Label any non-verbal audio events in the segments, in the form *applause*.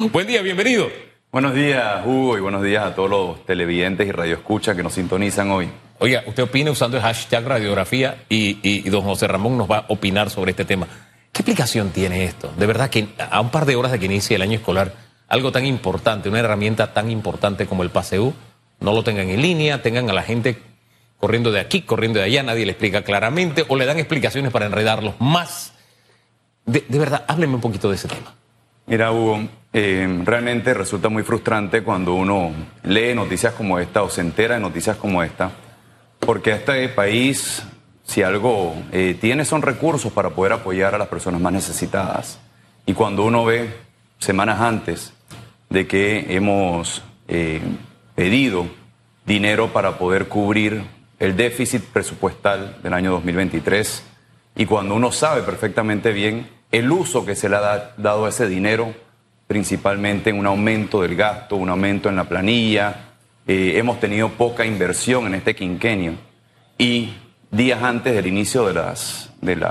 Buen día, bienvenido. Buenos días, Hugo, y buenos días a todos los televidentes y radioescuchas que nos sintonizan hoy. Oiga, usted opina usando el hashtag radiografía y, y, don José Ramón nos va a opinar sobre este tema. ¿Qué explicación tiene esto? De verdad que a un par de horas de que inicie el año escolar, algo tan importante, una herramienta tan importante como el PASEU, no lo tengan en línea, tengan a la gente corriendo de aquí, corriendo de allá, nadie le explica claramente o le dan explicaciones para enredarlos más. De, de verdad, hábleme un poquito de ese tema. Mira, Hugo, eh, realmente resulta muy frustrante cuando uno lee noticias como esta o se entera de noticias como esta, porque este país, si algo eh, tiene, son recursos para poder apoyar a las personas más necesitadas. Y cuando uno ve semanas antes de que hemos eh, pedido dinero para poder cubrir el déficit presupuestal del año 2023, y cuando uno sabe perfectamente bien el uso que se le ha dado a ese dinero, principalmente en un aumento del gasto, un aumento en la planilla. Eh, hemos tenido poca inversión en este quinquenio y días antes del inicio de las, del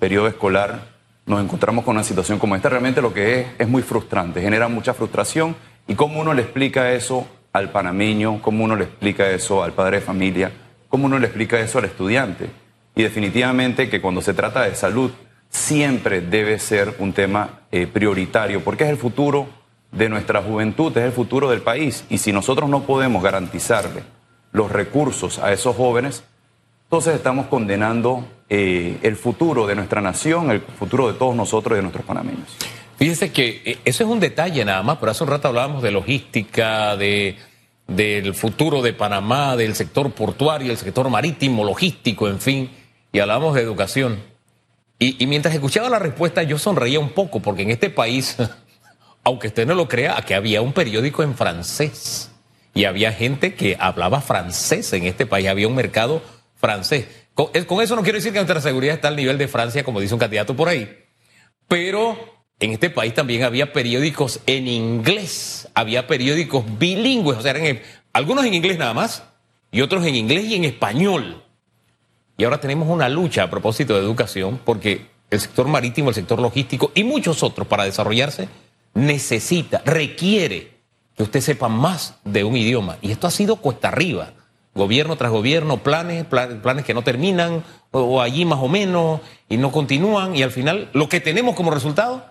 periodo escolar nos encontramos con una situación como esta. Realmente lo que es es muy frustrante, genera mucha frustración. ¿Y cómo uno le explica eso al panameño? ¿Cómo uno le explica eso al padre de familia? ¿Cómo uno le explica eso al estudiante? Y definitivamente que cuando se trata de salud, siempre debe ser un tema eh, prioritario, porque es el futuro de nuestra juventud, es el futuro del país. Y si nosotros no podemos garantizarle los recursos a esos jóvenes, entonces estamos condenando eh, el futuro de nuestra nación, el futuro de todos nosotros y de nuestros panameños. Fíjense que eh, eso es un detalle nada más, pero hace un rato hablábamos de logística, de, del futuro de Panamá, del sector portuario, el sector marítimo, logístico, en fin, y hablábamos de educación. Y, mientras escuchaba la respuesta, yo sonreía un poco, porque en este país, *laughs* aunque usted no lo crea, aquí había un periódico en francés. Y había gente que hablaba francés en este país, había un mercado francés. Con, eso no quiero decir que nuestra seguridad está al nivel de Francia, como dice un candidato por ahí. Pero en este país también había periódicos en inglés, había periódicos bilingües, o sea, eran algunos en inglés nada más, y otros en inglés y en español. Y ahora tenemos una lucha a propósito de educación porque el sector marítimo, el sector logístico y muchos otros para desarrollarse necesita, requiere que usted sepa más de un idioma. Y esto ha sido cuesta arriba. Gobierno tras gobierno, planes, planes, que no terminan, o, allí más o menos, y no continúan. Y al final, lo que tenemos como resultado,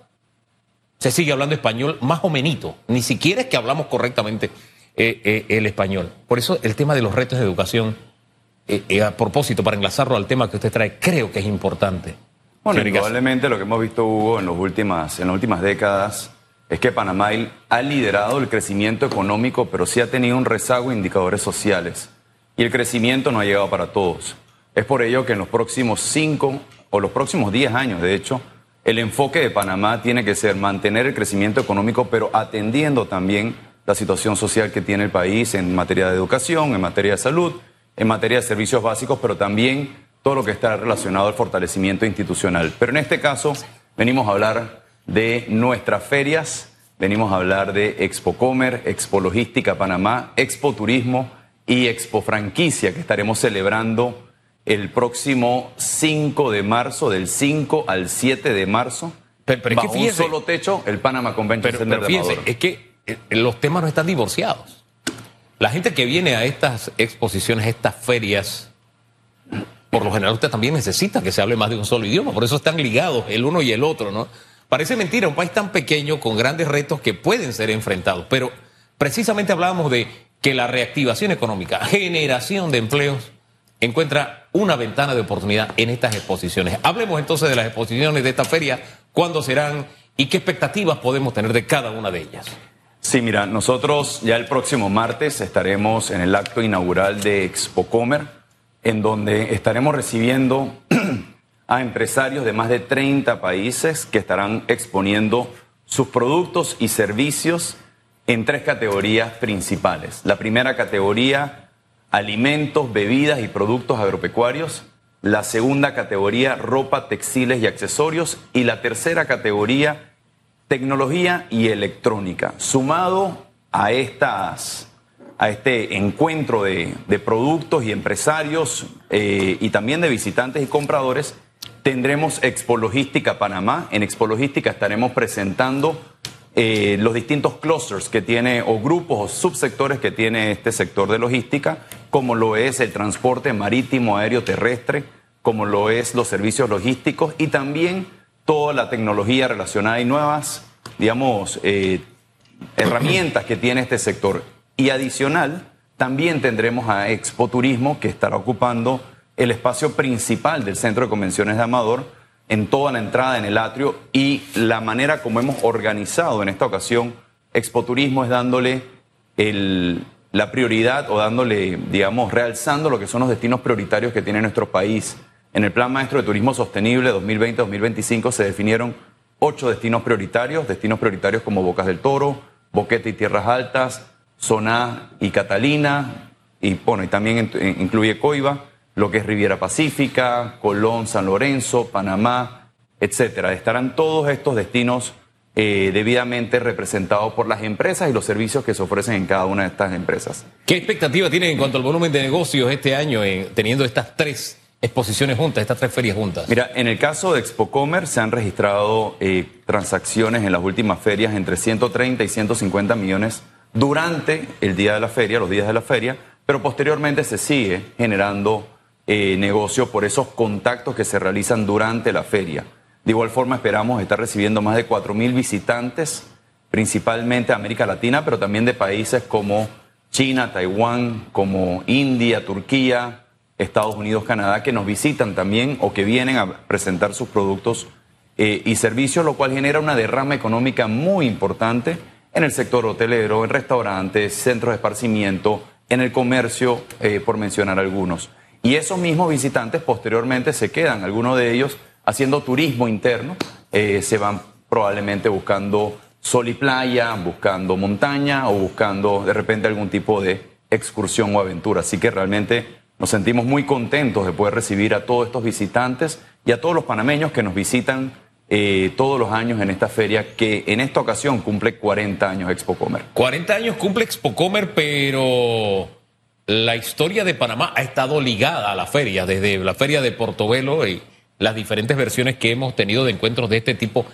se sigue hablando español más o menos. Ni siquiera es que hablamos correctamente eh, eh, el español. Por eso el tema de los retos de educación eh, eh, a propósito, para enlazarlo al tema que usted trae, creo que es importante. Bueno, probablemente lo que hemos visto, Hugo, en, los últimas, en las últimas décadas es que Panamá ha liderado el crecimiento económico, pero sí ha tenido un rezago en indicadores sociales. Y el crecimiento no ha llegado para todos. Es por ello que en los próximos cinco o los próximos diez años, de hecho, el enfoque de Panamá tiene que ser mantener el crecimiento económico, pero atendiendo también la situación social que tiene el país en materia de educación, en materia de salud en materia de servicios básicos, pero también todo lo que está relacionado al fortalecimiento institucional. Pero en este caso venimos a hablar de nuestras ferias, venimos a hablar de Expo Comer, Expo Logística Panamá, Expo Turismo y Expo Franquicia que estaremos celebrando el próximo 5 de marzo, del 5 al 7 de marzo. Pero, pero bajo un solo techo, el Panama Convention Center de Es que eh, los temas no están divorciados. La gente que viene a estas exposiciones, estas ferias, por lo general usted también necesita que se hable más de un solo idioma, por eso están ligados el uno y el otro, ¿no? Parece mentira, un país tan pequeño con grandes retos que pueden ser enfrentados, pero precisamente hablábamos de que la reactivación económica, generación de empleos, encuentra una ventana de oportunidad en estas exposiciones. Hablemos entonces de las exposiciones de esta feria, cuándo serán y qué expectativas podemos tener de cada una de ellas. Sí, mira, nosotros ya el próximo martes estaremos en el acto inaugural de Expocomer, en donde estaremos recibiendo *clears throat* a empresarios de más de 30 países que estarán exponiendo sus productos y servicios en tres categorías principales. La primera categoría, alimentos, bebidas y productos agropecuarios. La segunda categoría, ropa, textiles y accesorios. Y la tercera categoría, tecnología y electrónica. Sumado a, estas, a este encuentro de, productos y empresarios eh, y también de visitantes y compradores, tendremos Expo Logística Panamá. En Expo Logística estaremos presentando eh, los distintos clusters que tiene o grupos o subsectores que tiene este sector de logística, como lo es el transporte marítimo, aéreo, terrestre, como lo es los servicios logísticos y también toda la tecnología relacionada y nuevas, digamos, eh, herramientas que tiene este sector. Y adicional, también tendremos a Expo Turismo, que estará ocupando el espacio principal del Centro de Convenciones de Amador, en toda la entrada en el atrio y la manera como hemos organizado en esta ocasión Expo Turismo es dándole la prioridad o dándole, digamos, realzando lo que son los destinos prioritarios que tiene nuestro país. En el Plan Maestro de Turismo Sostenible 2020-2025 se definieron ocho destinos prioritarios, destinos prioritarios como Bocas del Toro, Boquete y Tierras Altas, Zona y Catalina, y bueno, y también incluye Coiba lo que es Riviera Pacífica, Colón, San Lorenzo, Panamá, etcétera. Estarán todos estos destinos eh, debidamente representados por las empresas y los servicios que se ofrecen en cada una de estas empresas. ¿Qué expectativa tienen en cuanto al volumen de negocios este año teniendo estas tres exposiciones juntas, estas tres ferias juntas? Mira, en el caso de Expocomer se han registrado eh, transacciones en las últimas ferias entre 130 y 150 millones durante el día de la feria, los días de la feria, pero posteriormente se sigue generando eh, negocio por esos contactos que se realizan durante la feria. De igual forma esperamos estar recibiendo más de 4.000 visitantes, principalmente de América Latina, pero también de países como China, Taiwán, como India, Turquía, Estados Unidos, Canadá, que nos visitan también o que vienen a presentar sus productos eh, y servicios, lo cual genera una derrama económica muy importante en el sector hotelero, en restaurantes, centros de esparcimiento, en el comercio, eh, por mencionar algunos. Y esos mismos visitantes posteriormente se quedan, algunos de ellos haciendo turismo interno, eh, se van probablemente buscando sol y playa, buscando montaña o buscando de repente algún tipo de excursión o aventura. Así que realmente nos sentimos muy contentos de poder recibir a todos estos visitantes y a todos los panameños que nos visitan eh, todos los años en esta feria que en esta ocasión cumple 40 años Expo Comer. 40 años cumple Expo Comer, pero la historia de Panamá ha estado ligada a la feria, desde la feria de Portobelo y las diferentes versiones que hemos tenido de encuentros de este tipo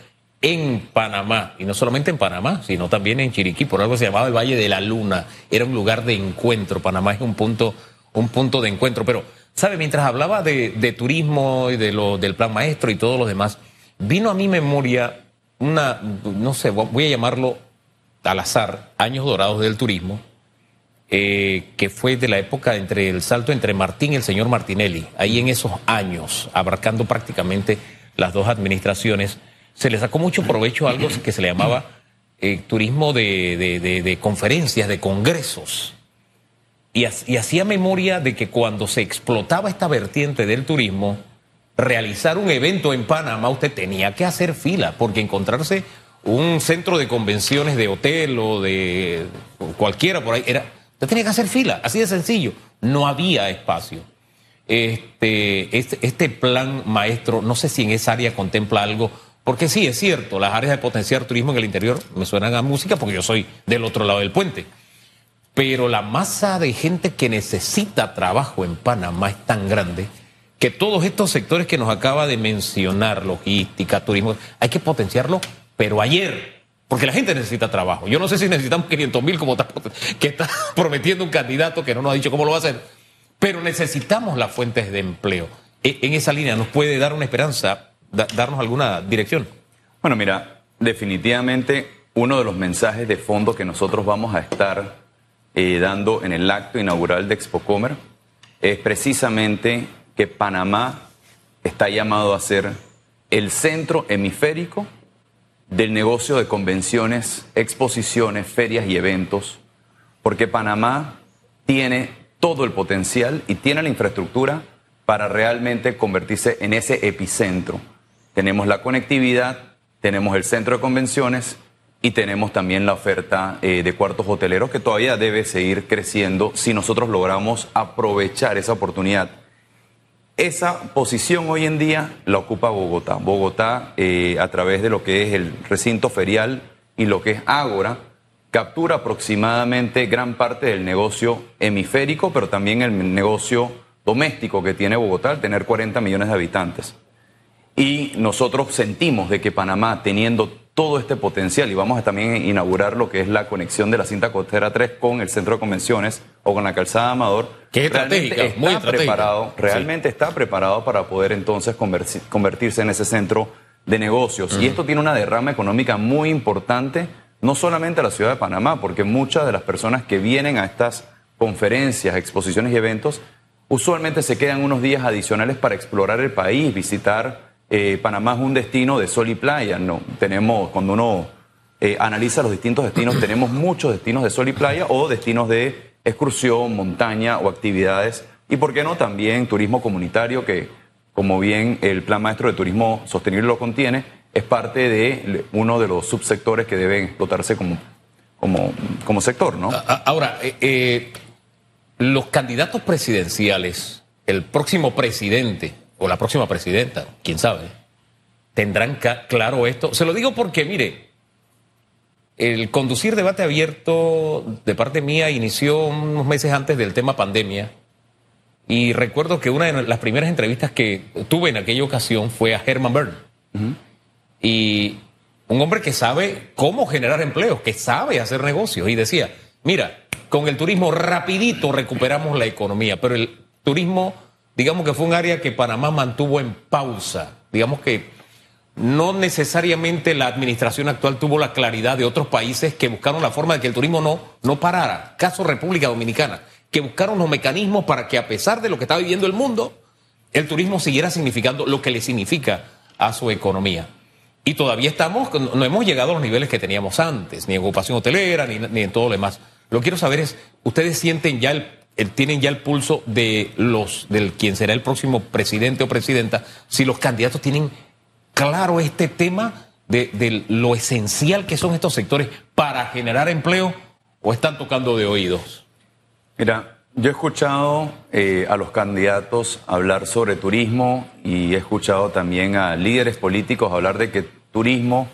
en Panamá, y no solamente en Panamá, sino también en Chiriquí, por algo se llamaba el Valle de la Luna, era un lugar de encuentro, Panamá es un punto, un punto de encuentro, pero, ¿sabe? Mientras hablaba de, turismo y de lo, del plan maestro y todo lo demás, vino a mi memoria una, no sé, voy a llamarlo al azar, años dorados del turismo, eh, que fue de la época entre el salto entre Martín y el señor Martinelli, ahí en esos años, abarcando prácticamente las dos administraciones, se le sacó mucho provecho a algo que se le llamaba eh, turismo de, conferencias, de congresos. Y, hacía memoria de que cuando se explotaba esta vertiente del turismo, realizar un evento en Panamá, usted tenía que hacer fila, porque encontrarse un centro de convenciones de hotel o de cualquiera por ahí era Usted tenía que hacer fila, así de sencillo. No había espacio. Este, este, este, plan maestro, no sé si en esa área contempla algo, porque sí, es cierto, las áreas de potenciar turismo en el interior me suenan a música porque yo soy del otro lado del puente. Pero la masa de gente que necesita trabajo en Panamá es tan grande que todos estos sectores que nos acaba de mencionar, logística, turismo, hay que potenciarlo, pero ayer, porque la gente necesita trabajo. Yo no sé si necesitamos 500 mil como está, que está *laughs* prometiendo un candidato que no nos ha dicho cómo lo va a hacer, pero necesitamos las fuentes de empleo. E, en esa línea, ¿nos puede dar una esperanza, darnos alguna dirección? Bueno, mira, definitivamente uno de los mensajes de fondo que nosotros vamos a estar eh, dando en el acto inaugural de Expocomer es precisamente que Panamá está llamado a ser el centro hemisférico del negocio de convenciones, exposiciones, ferias y eventos, porque Panamá tiene todo el potencial y tiene la infraestructura para realmente convertirse en ese epicentro. Tenemos la conectividad, tenemos el centro de convenciones y tenemos también la oferta eh, de cuartos hoteleros que todavía debe seguir creciendo si nosotros logramos aprovechar esa oportunidad esa posición hoy en día la ocupa Bogotá. Bogotá, eh, a través de lo que es el recinto ferial y lo que es Ágora, captura aproximadamente gran parte del negocio hemisférico, pero también el negocio doméstico que tiene Bogotá al tener 40 millones de habitantes. Y nosotros sentimos de que Panamá, teniendo todo este potencial y vamos a también inaugurar lo que es la conexión de la cinta costera 3 con el centro de convenciones o con la calzada Amador. Que es estratégica, está muy preparado, realmente está preparado para poder entonces convertirse en ese centro de negocios. Y esto tiene una derrama económica muy importante, no solamente a la ciudad de Panamá, porque muchas de las personas que vienen a estas conferencias, exposiciones y eventos, usualmente se quedan unos días adicionales para explorar el país, visitar. Eh, Panamá es un destino de sol y playa. No, tenemos, cuando uno eh, analiza los distintos destinos, tenemos muchos destinos de sol y playa o destinos de excursión, montaña o actividades. Y por qué no también turismo comunitario, que como bien el Plan Maestro de Turismo Sostenible lo contiene, es parte de uno de los subsectores que deben explotarse como, como, como sector, ¿no? Ahora, eh, los candidatos presidenciales, el próximo presidente o la próxima presidenta, quién sabe, tendrán claro esto. Se lo digo porque, mire, el conducir debate abierto de parte mía inició unos meses antes del tema pandemia. Y recuerdo que una de las primeras entrevistas que tuve en aquella ocasión fue a Herman Byrne. Y un hombre que sabe cómo generar empleos, que sabe hacer negocios. Y decía, mira, con el turismo rapidito recuperamos la economía, pero el turismo, digamos que fue un área que Panamá mantuvo en pausa. Digamos que no necesariamente la administración actual tuvo la claridad de otros países que buscaron la forma de que el turismo no, no parara. Caso República Dominicana, que buscaron los mecanismos para que a pesar de lo que está viviendo el mundo, el turismo siguiera significando lo que le significa a su economía. Y todavía estamos, no hemos llegado a los niveles que teníamos antes, ni en ocupación hotelera, ni, ni en todo lo demás. Lo que quiero saber es, ¿ustedes sienten ya el, el- tienen ya el pulso de los, del quien será el próximo presidente o presidenta, si los candidatos tienen claro este tema de, de lo esencial que son estos sectores para generar empleo o están tocando de oídos? Mira, yo he escuchado eh, a los candidatos hablar sobre turismo y he escuchado también a líderes políticos hablar de que turismo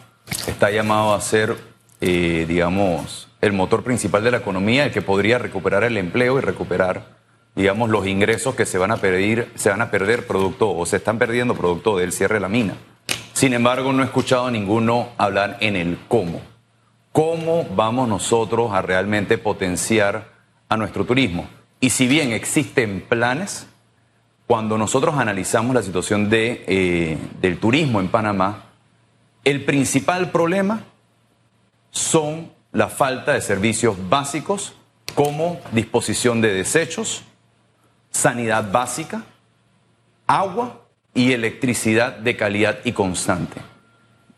está llamado a ser, eh, digamos, el motor principal de la economía, el que podría recuperar el empleo y recuperar, digamos, los ingresos que se van a perder, se van a perder producto o se están perdiendo producto del cierre de la mina. Sin embargo, no he escuchado a ninguno hablar en el cómo. ¿Cómo vamos nosotros a realmente potenciar a nuestro turismo? Y si bien existen planes, cuando nosotros analizamos la situación de, eh, del turismo en Panamá, el principal problema son la falta de servicios básicos como disposición de desechos, sanidad básica, agua y electricidad de calidad y constante.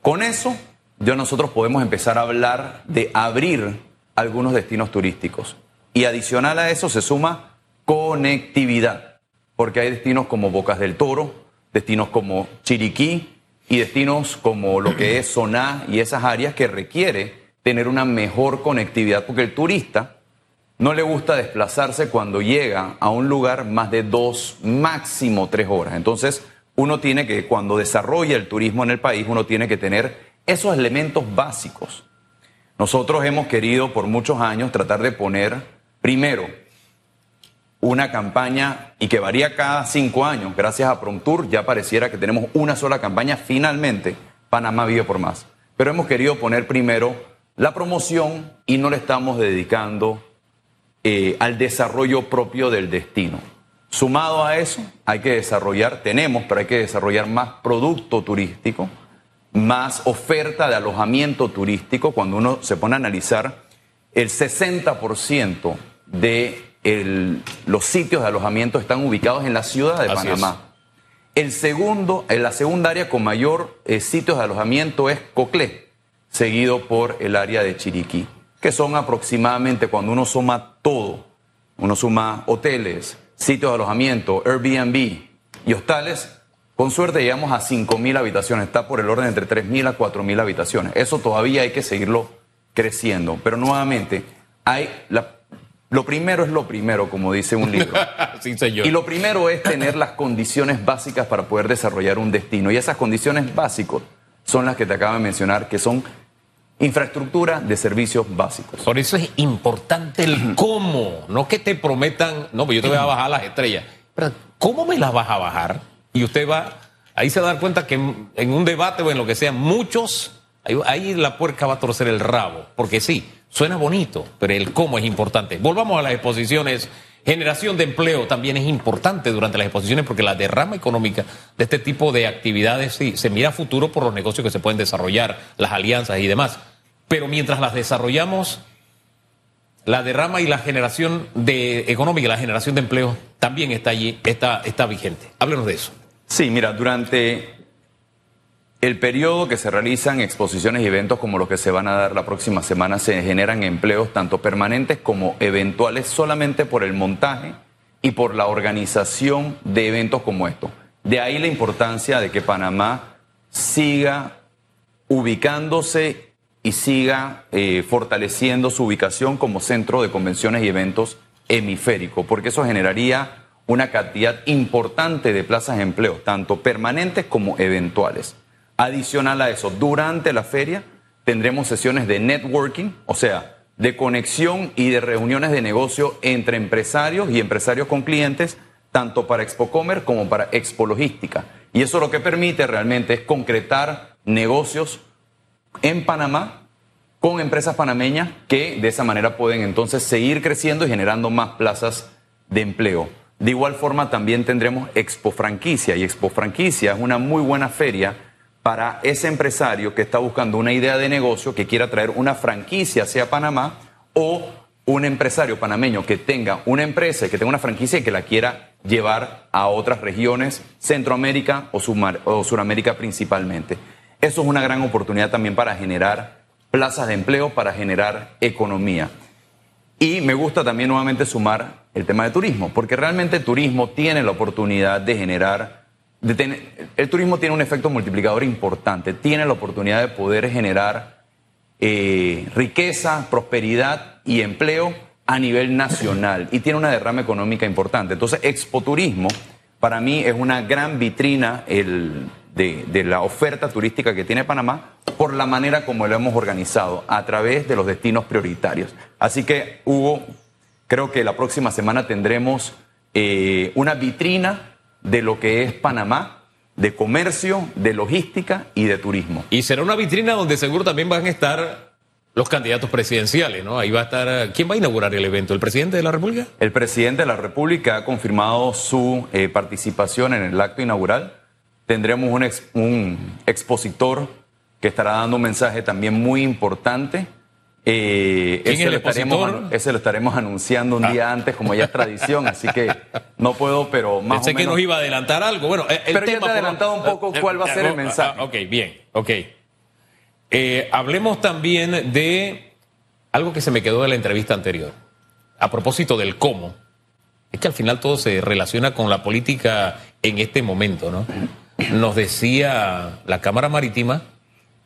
Con eso, ya nosotros podemos empezar a hablar de abrir algunos destinos turísticos. Y adicional a eso se suma conectividad, porque hay destinos como Bocas del Toro, destinos como Chiriquí y destinos como lo que es Soná y esas áreas que requiere tener una mejor conectividad, porque el turista no le gusta desplazarse cuando llega a un lugar más de dos, máximo tres horas. Entonces, uno tiene que, cuando desarrolla el turismo en el país, uno tiene que tener esos elementos básicos. Nosotros hemos querido por muchos años tratar de poner, primero, una campaña y que varía cada cinco años. Gracias a Promtour ya pareciera que tenemos una sola campaña. Finalmente, Panamá vive por más. Pero hemos querido poner primero la promoción y no le estamos dedicando eh, al desarrollo propio del destino. Sumado a eso, hay que desarrollar, tenemos, pero hay que desarrollar más producto turístico, más oferta de alojamiento turístico. Cuando uno se pone a analizar, el 60% de el- los sitios de alojamiento están ubicados en la ciudad de Así Panamá. El segundo, en la segunda área con mayor eh, sitios de alojamiento es Coclé, seguido por el área de Chiriquí, que son aproximadamente, cuando uno suma todo, uno suma hoteles, sitios de alojamiento, Airbnb y hostales, con suerte llegamos a 5.000 habitaciones, está por el orden entre 3.000 a 4.000 habitaciones. Eso todavía hay que seguirlo creciendo, pero nuevamente, hay la- lo primero es lo primero, como dice un libro. *laughs* sí, señor. Y lo primero es tener las condiciones básicas para poder desarrollar un destino. Y esas condiciones básicas son las que te acabo de mencionar, que son infraestructura de servicios básicos. Por eso es importante el cómo, no que te prometan, no, pues yo te voy a bajar las estrellas. Pero, ¿cómo me las vas a bajar? Y usted va, ahí se va a dar cuenta que en, en un debate o en lo que sea, muchos ahí, ahí la puerca va a torcer el rabo, porque sí, suena bonito, pero el cómo es importante. Volvamos a las exposiciones. Generación de empleo también es importante durante las exposiciones porque la derrama económica de este tipo de actividades sí, se mira a futuro por los negocios que se pueden desarrollar, las alianzas y demás. Pero mientras las desarrollamos, la derrama y la generación de económica, la generación de empleo también está allí, está, está vigente. Háblenos de eso. Sí, mira, durante el periodo que se realizan exposiciones y eventos como los que se van a dar la próxima semana, se generan empleos tanto permanentes como eventuales solamente por el montaje y por la organización de eventos como estos. De ahí la importancia de que Panamá siga ubicándose y siga eh, fortaleciendo su ubicación como centro de convenciones y eventos hemisférico, porque eso generaría una cantidad importante de plazas de empleo, tanto permanentes como eventuales. Adicional a eso, durante la feria tendremos sesiones de networking, o sea, de conexión y de reuniones de negocio entre empresarios y empresarios con clientes, tanto para Expocomer como para Expo Logística. Y eso lo que permite realmente es concretar negocios en Panamá con empresas panameñas que de esa manera pueden entonces seguir creciendo y generando más plazas de empleo. De igual forma también tendremos Expo Franquicia y Expo Franquicia es una muy buena feria para ese empresario que está buscando una idea de negocio, que quiera traer una franquicia hacia Panamá o un empresario panameño que tenga una empresa que tenga una franquicia y que la quiera llevar a otras regiones, Centroamérica o, o Suramérica principalmente. Eso es una gran oportunidad también para generar plazas de empleo, para generar economía. Y me gusta también nuevamente sumar el tema de turismo, porque realmente el turismo tiene la oportunidad de generar, el turismo tiene un efecto multiplicador importante, tiene la oportunidad de poder generar eh, riqueza, prosperidad y empleo a nivel nacional y tiene una derrama económica importante. Entonces, Expo Turismo para mí es una gran vitrina el de, la oferta turística que tiene Panamá por la manera como lo hemos organizado a través de los destinos prioritarios. Así que, Hugo, creo que la próxima semana tendremos eh, una vitrina de lo que es Panamá, de comercio, de logística y de turismo. Y será una vitrina donde seguro también van a estar los candidatos presidenciales, ¿no? Ahí va a estar, ¿quién va a inaugurar el evento? ¿El presidente de la República? El presidente de la República ha confirmado su eh, participación en el acto inaugural tendremos un, un expositor que estará dando un mensaje también muy importante. Eh, ese, lo estaremos, ese, lo estaremos, anunciando un día ah. antes, como ya es tradición, así que no puedo, pero más Pensé o menos... que nos iba a adelantar algo. Bueno, el pero ya te he adelantado un poco cuál va a ser el mensaje. ok, bien, ok. Eh, hablemos también de algo que se me quedó de la entrevista anterior. A propósito del cómo. Es que al final todo se relaciona con la política en este momento, ¿no? Nos decía la Cámara Marítima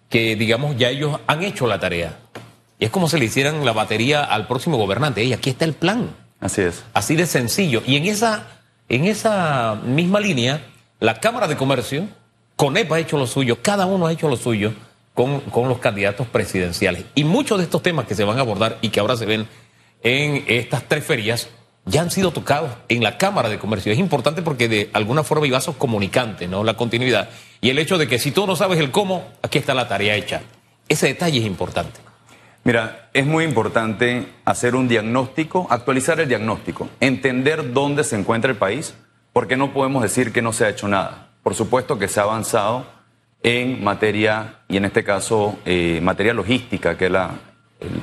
que, digamos, ya ellos han hecho la tarea. Y es como si le hicieran la batería al próximo gobernante. Y aquí está el plan. Así es. Así de sencillo. Y en esa, en esa misma línea, la Cámara de Comercio, CONEP ha hecho lo suyo, cada uno ha hecho lo suyo con, con los candidatos presidenciales. Y muchos de estos temas que se van a abordar y que ahora se ven en estas tres ferias ya han sido tocados en la Cámara de Comercio. Es importante porque de alguna forma hay vasos comunicantes, ¿no? La continuidad. Y el hecho de que si tú no sabes el cómo, aquí está la tarea hecha. Ese detalle es importante. Mira, es muy importante hacer un diagnóstico, actualizar el diagnóstico, entender dónde se encuentra el país, porque no podemos decir que no se ha hecho nada. Por supuesto que se ha avanzado en materia, y en este caso, eh, materia logística, que es la,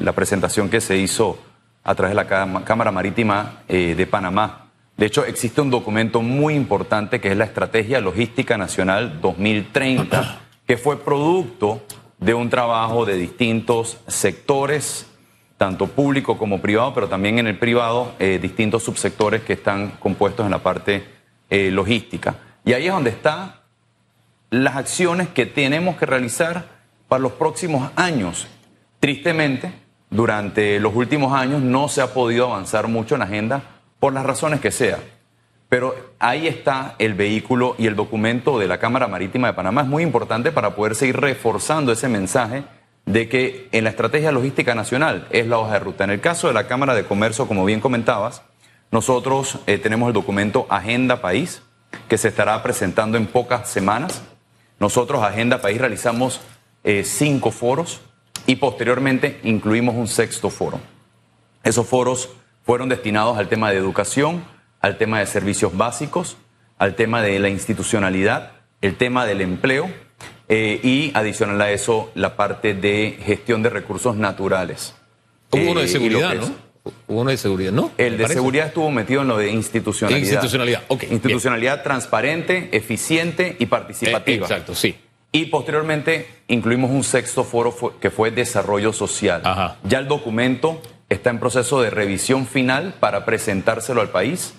la presentación que se hizo a través de la Cámara Marítima eh, de Panamá. De hecho, existe un documento muy importante que es la Estrategia Logística Nacional 2030, *clears throat* que fue producto de un trabajo de distintos sectores, tanto público como privado, pero también en el privado, eh, distintos subsectores que están compuestos en la parte eh, logística. Y ahí es donde están las acciones que tenemos que realizar para los próximos años. Tristemente, durante los últimos años no se ha podido avanzar mucho en la agenda por las razones que sea. Pero ahí está el vehículo y el documento de la Cámara Marítima de Panamá. Es muy importante para poder seguir reforzando ese mensaje de que en la estrategia logística nacional es la hoja de ruta. En el caso de la Cámara de Comercio, como bien comentabas, nosotros eh, tenemos el documento Agenda País, que se estará presentando en pocas semanas. Nosotros, Agenda País, realizamos eh, cinco foros y posteriormente incluimos un sexto foro. Esos foros fueron destinados al tema de educación, al tema de servicios básicos, al tema de la institucionalidad, el tema del empleo eh, y adicional a eso la parte de gestión de recursos naturales. Hubo uno de Eh, seguridad, ¿no? Hubo uno de seguridad, ¿no? El de seguridad estuvo metido en lo de institucionalidad. Institucionalidad, ok, bien. Institucionalidad transparente, eficiente y Eh, participativa. exacto, sí. Y posteriormente incluimos un sexto foro que fue desarrollo social. Ajá. Ya el documento está en proceso de revisión final para presentárselo al país.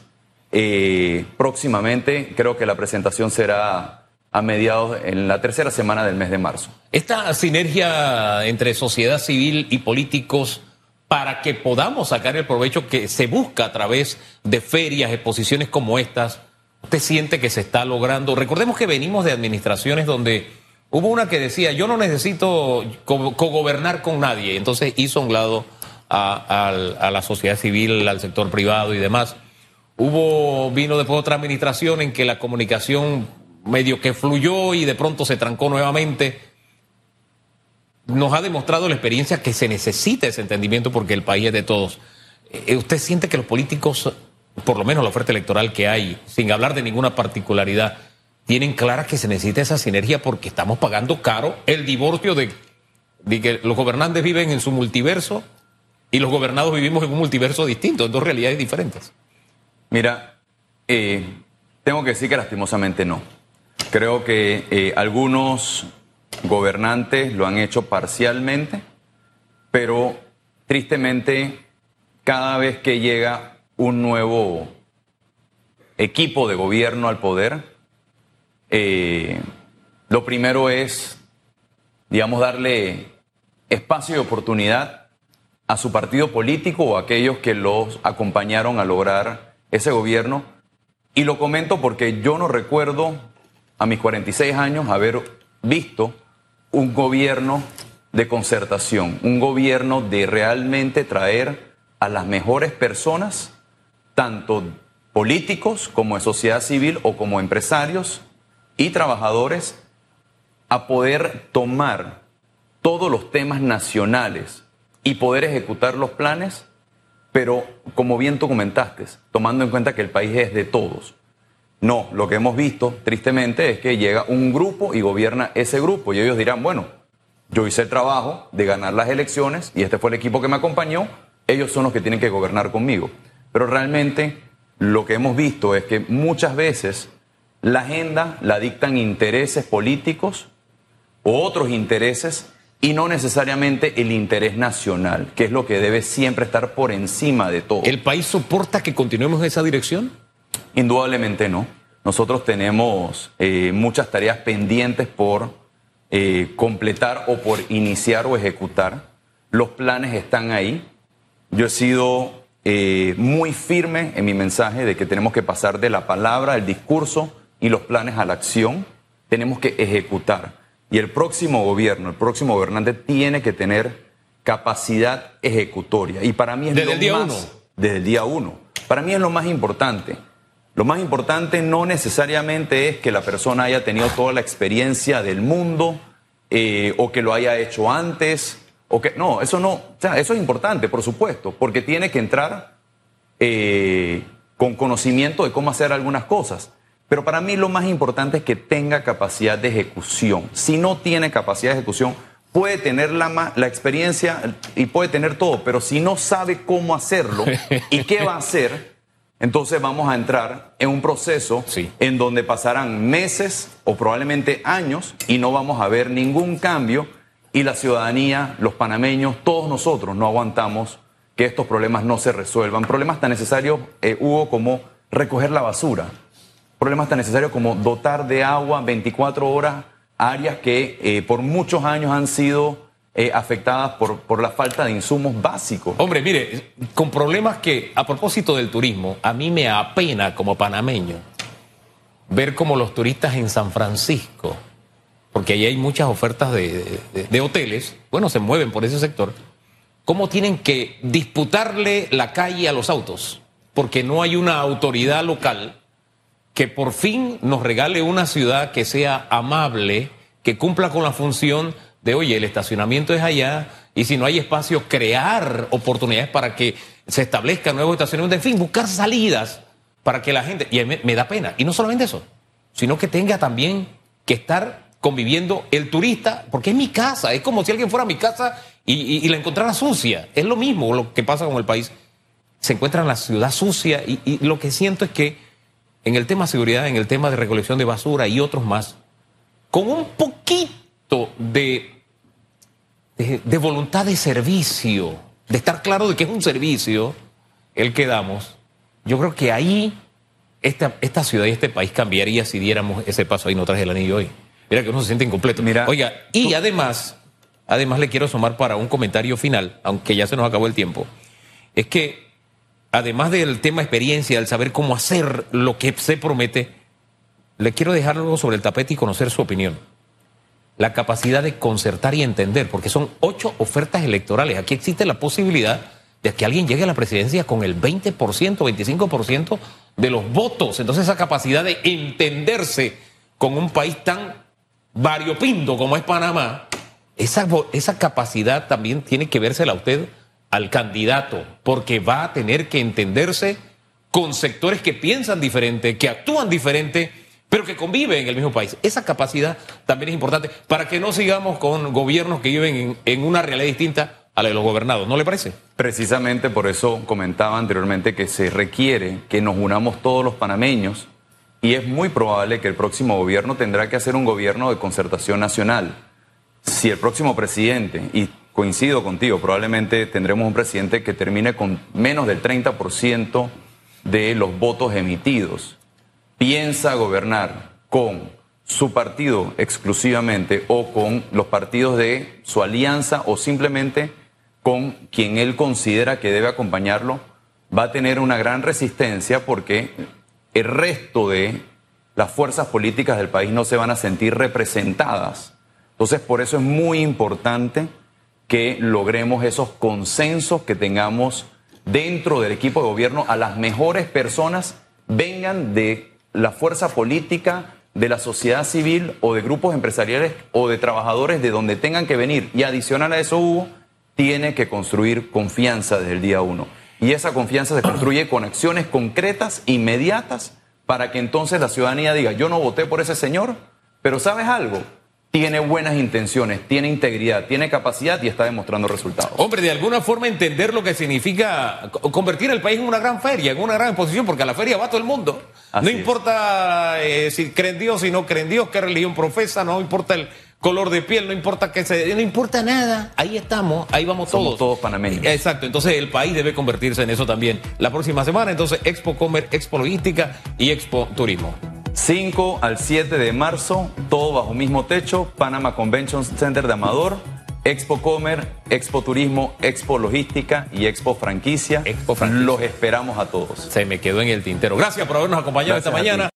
Eh, próximamente creo que la presentación será a mediados, en la tercera semana del mes de marzo. Esta sinergia entre sociedad civil y políticos para que podamos sacar el provecho que se busca a través de ferias, exposiciones como estas, ¿usted siente que se está logrando? Recordemos que venimos de administraciones donde hubo una que decía, yo no necesito co- cogobernar con nadie, entonces hizo un lado a, a la sociedad civil, al sector privado y demás. Hubo, vino después otra administración en que la comunicación medio que fluyó y de pronto se trancó nuevamente nos ha demostrado la experiencia que se necesita ese entendimiento porque el país es de todos. Eh, ¿Usted siente que los políticos, por lo menos la oferta electoral que hay, sin hablar de ninguna particularidad, tienen clara que se necesita esa sinergia porque estamos pagando caro el divorcio de, que los gobernantes viven en su multiverso y los gobernados vivimos en un multiverso distinto, en dos realidades diferentes? Mira, eh, tengo que decir que lastimosamente no. Creo que eh, algunos gobernantes lo han hecho parcialmente, pero tristemente cada vez que llega un nuevo equipo de gobierno al poder, eh, lo primero es, digamos, darle espacio y oportunidad a su partido político o a aquellos que los acompañaron a lograr ese gobierno. Y lo comento porque yo no recuerdo a mis 46 años haber visto un gobierno de concertación, un gobierno de realmente traer a las mejores personas, tanto políticos como de sociedad civil o como empresarios y trabajadores, a poder tomar todos los temas nacionales y poder ejecutar los planes, pero como bien tú comentaste, tomando en cuenta que el país es de todos. No, lo que hemos visto, tristemente, es que llega un grupo y gobierna ese grupo y ellos dirán, bueno, yo hice el trabajo de ganar las elecciones y este fue el equipo que me acompañó, ellos son los que tienen que gobernar conmigo. Pero realmente lo que hemos visto es que muchas veces la agenda la dictan intereses políticos o otros intereses y no necesariamente el interés nacional, que es lo que debe siempre estar por encima de todo. ¿El país soporta que continuemos en esa dirección? Indudablemente no. Nosotros tenemos eh, muchas tareas pendientes por eh, completar o por iniciar o ejecutar. Los planes están ahí. Yo he sido eh, muy firme en mi mensaje de que tenemos que pasar de la palabra, el discurso y los planes a la acción. Tenemos que ejecutar. Y el próximo gobierno, el próximo gobernante tiene que tener capacidad ejecutoria. Y para mí es Desde lo el día más, uno. Desde el día uno. Para mí es lo más importante. Lo más importante no necesariamente es que la persona haya tenido toda la experiencia del mundo eh, o que lo haya hecho antes. O que, no, eso no. O sea, eso es importante, por supuesto, porque tiene que entrar eh, con conocimiento de cómo hacer algunas cosas. Pero para mí lo más importante es que tenga capacidad de ejecución. Si no tiene capacidad de ejecución, puede tener la, la experiencia y puede tener todo, pero si no sabe cómo hacerlo y qué va a hacer, entonces vamos a entrar en un proceso Sí. en donde pasarán meses o probablemente años y no vamos a ver ningún cambio y la ciudadanía, los panameños, todos nosotros no aguantamos que estos problemas no se resuelvan. Problemas tan necesarios, eh, Hugo, como recoger la basura. Problemas tan necesarios como dotar de agua 24 horas áreas que eh, por muchos años han sido eh, afectadas por, por la falta de insumos básicos. Hombre, mire, con problemas que, a propósito del turismo, a mí me apena como panameño ver como los turistas en San Francisco, porque ahí hay muchas ofertas de, de- de hoteles, bueno, se mueven por ese sector, cómo tienen que disputarle la calle a los autos, porque no hay una autoridad local que por fin nos regale una ciudad que sea amable, que cumpla con la función de, oye, el estacionamiento es allá y si no hay espacio, crear oportunidades para que se establezcan nuevos estacionamientos, en fin, buscar salidas para que la gente, y me, me da pena, y no solamente eso, sino que tenga también que estar conviviendo el turista, porque es mi casa, es como si alguien fuera a mi casa y, la encontrara sucia, es lo mismo lo que pasa con el país, se encuentra en la ciudad sucia y, y lo que siento es que en el tema de seguridad, en el tema de recolección de basura y otros más, con un poquito de, de, voluntad de servicio, de estar claro de que es un servicio el que damos, yo creo que ahí esta, esta ciudad y este país cambiaría si diéramos ese paso ahí no traje el anillo hoy. Mira que uno se siente incompleto. Mira, Oiga, y además, además le quiero sumar para un comentario final, aunque ya se nos acabó el tiempo, es que además del tema experiencia, del saber cómo hacer lo que se promete, le quiero dejar sobre el tapete y conocer su opinión. La capacidad de concertar y entender, porque son ocho ofertas electorales. Aquí existe la posibilidad de que alguien llegue a la presidencia con el 20%, 25% de los votos. Entonces esa capacidad de entenderse con un país tan variopindo como es Panamá, esa, esa capacidad también tiene que vérsela a usted al candidato, porque va a tener que entenderse con sectores que piensan diferente, que actúan diferente pero que convive en el mismo país. Esa capacidad también es importante para que no sigamos con gobiernos que viven en, una realidad distinta a la de los gobernados, ¿no le parece? Precisamente por eso comentaba anteriormente que se requiere que nos unamos todos los panameños y es muy probable que el próximo gobierno tendrá que hacer un gobierno de concertación nacional. Si el próximo presidente, y coincido contigo, probablemente tendremos un presidente que termine con menos del 30% de los votos emitidos piensa gobernar con su partido exclusivamente o con los partidos de su alianza o simplemente con quien él considera que debe acompañarlo, va a tener una gran resistencia porque el resto de las fuerzas políticas del país no se van a sentir representadas. Entonces, por eso es muy importante que logremos esos consensos, que tengamos dentro del equipo de gobierno a las mejores personas, vengan de la fuerza política de la sociedad civil o de grupos empresariales o de trabajadores de donde tengan que venir. Y adicional a eso, Hugo, tiene que construir confianza desde el día uno. Y esa confianza se construye con acciones concretas, inmediatas, para que entonces la ciudadanía diga, yo no voté por ese señor, pero ¿sabes algo? Tiene buenas intenciones, tiene integridad, tiene capacidad y está demostrando resultados. Hombre, de alguna forma entender lo que significa convertir el país en una gran feria, en una gran exposición, porque a la feria va todo el mundo. no importa eh, si creen Dios, si no creen Dios, qué religión profesa, no importa el color de piel, no importa qué se... No importa nada, ahí estamos, ahí vamos Somos todos. todos panameños. Exacto, entonces el país debe convertirse en eso también. La próxima semana, entonces, Expo Comer, Expo Logística y Expo Turismo. 5 al 7 de marzo, todo bajo mismo techo, Panama Convention Center de Amador, Expo Comer, Expo Turismo, Expo Logística y Expo Franquicia. Expo Franquicia. Los esperamos a todos. Se me quedó en el tintero. Gracias por habernos acompañado esta mañana.